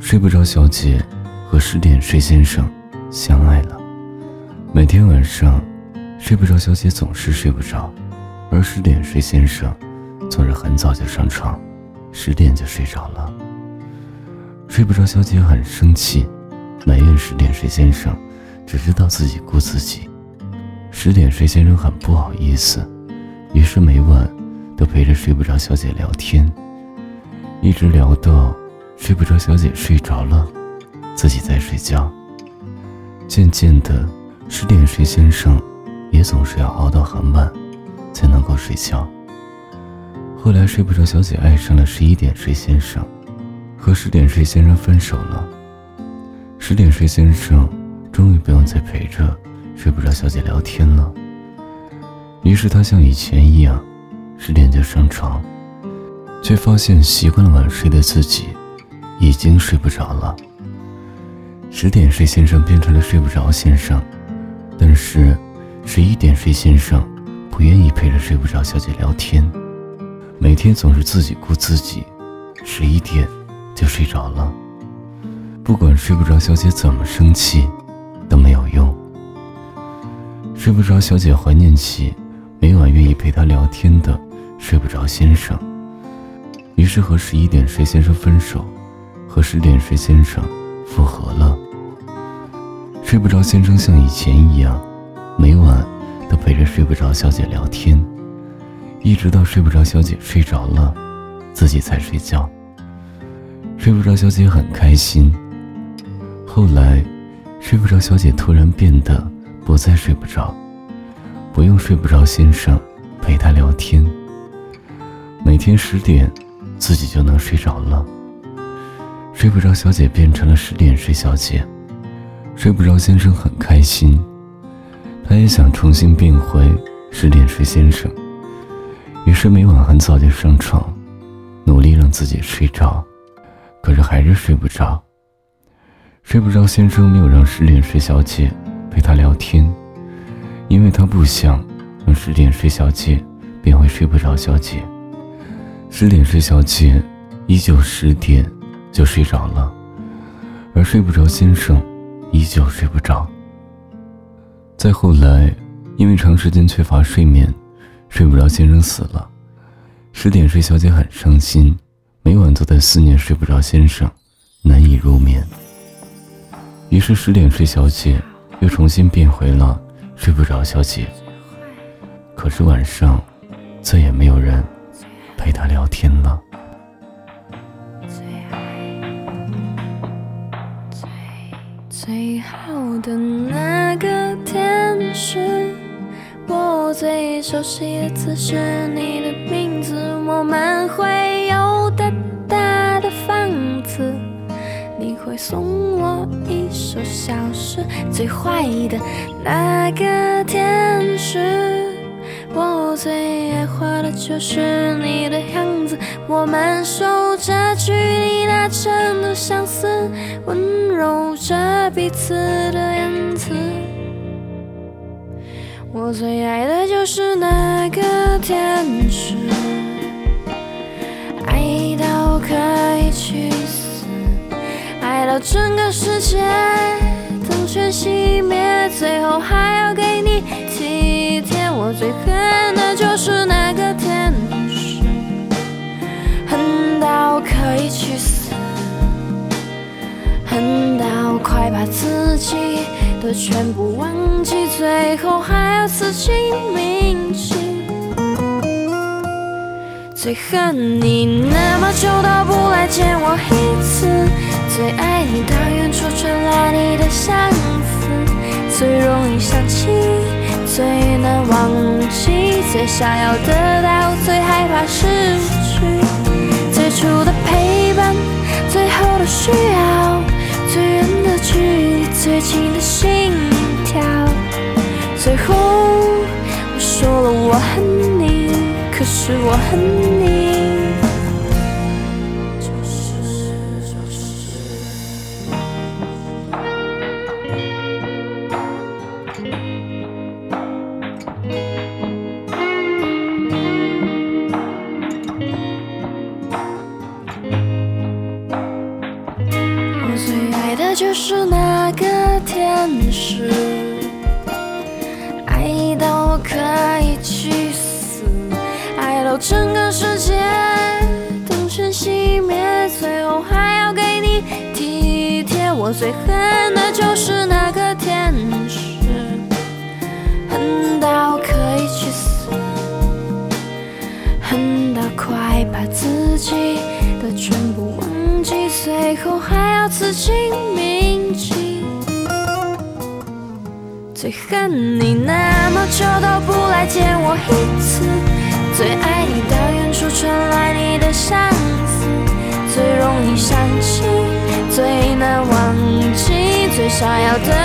睡不着小姐和十点睡先生相爱了。每天晚上，睡不着小姐总是睡不着，而十点睡先生总是很早就上床，十点就睡着了。睡不着小姐很生气，埋怨十点睡先生只知道自己顾自己。十点睡先生很不好意思，于是每晚都陪着睡不着小姐聊天，一直聊到睡不着小姐睡着了，自己在睡觉。渐渐的，十点睡先生也总是要熬到很晚才能够睡觉。后来，睡不着小姐爱上了十一点睡先生，和十点睡先生分手了。十点睡先生终于不用再陪着。睡不着，小姐聊天了。于是他像以前一样，十点就上床，却发现习惯了晚睡的自己，已经睡不着了。十点睡先生变成了睡不着先生，但是十一点睡先生不愿意陪着睡不着小姐聊天，每天总是自己顾自己，十一点就睡着了。不管睡不着小姐怎么生气，都没有用。睡不着，小姐怀念起每晚愿意陪她聊天的睡不着先生，于是和十一点睡先生分手，和十点睡先生复合了。睡不着先生像以前一样，每晚都陪着睡不着小姐聊天，一直到睡不着小姐睡着了，自己才睡觉。睡不着小姐很开心。后来，睡不着小姐突然变得。不再睡不着，不用睡不着先生陪她聊天。每天十点，自己就能睡着了。睡不着小姐变成了十点睡小姐，睡不着先生很开心，他也想重新变回十点睡先生，于是每晚很早就上床，努力让自己睡着，可是还是睡不着。睡不着先生没有让十点睡小姐。陪他聊天，因为他不想让十点睡小姐变回睡不着小姐。十点睡小姐依旧十点就睡着了，而睡不着先生依旧睡不着。再后来，因为长时间缺乏睡眠，睡不着先生死了。十点睡小姐很伤心，每晚都在思念睡不着先生，难以入眠。于是十点睡小姐。又重新变回了睡不着小姐，可是晚上再也没有人陪她聊天了。最好的那个天使，我最熟悉的词是你的名字，我们会有大大的房子，你会送我一首小诗。最坏的那个天使，我最爱画的就是你的样子。我们守着距离那程度相似，温柔着彼此的言辞。我最爱的就是那个天使，爱到可以去死，爱到整个世界灯。全熄灭，最后还要给你体贴。我最恨把自己的全部忘记，最后还要死心铭记。最恨你那么久都不来见我一次。最爱你，当远处传来你的相思，最容易想起，最难忘记，最想要得到，最害怕失去。最初的陪恨你。我最恨的就是那个天使，恨到可以去死，恨到快把自己的全部忘记，最后还要刺青铭记。最恨你那么久都不来见我一次，最爱你的远处传来想要的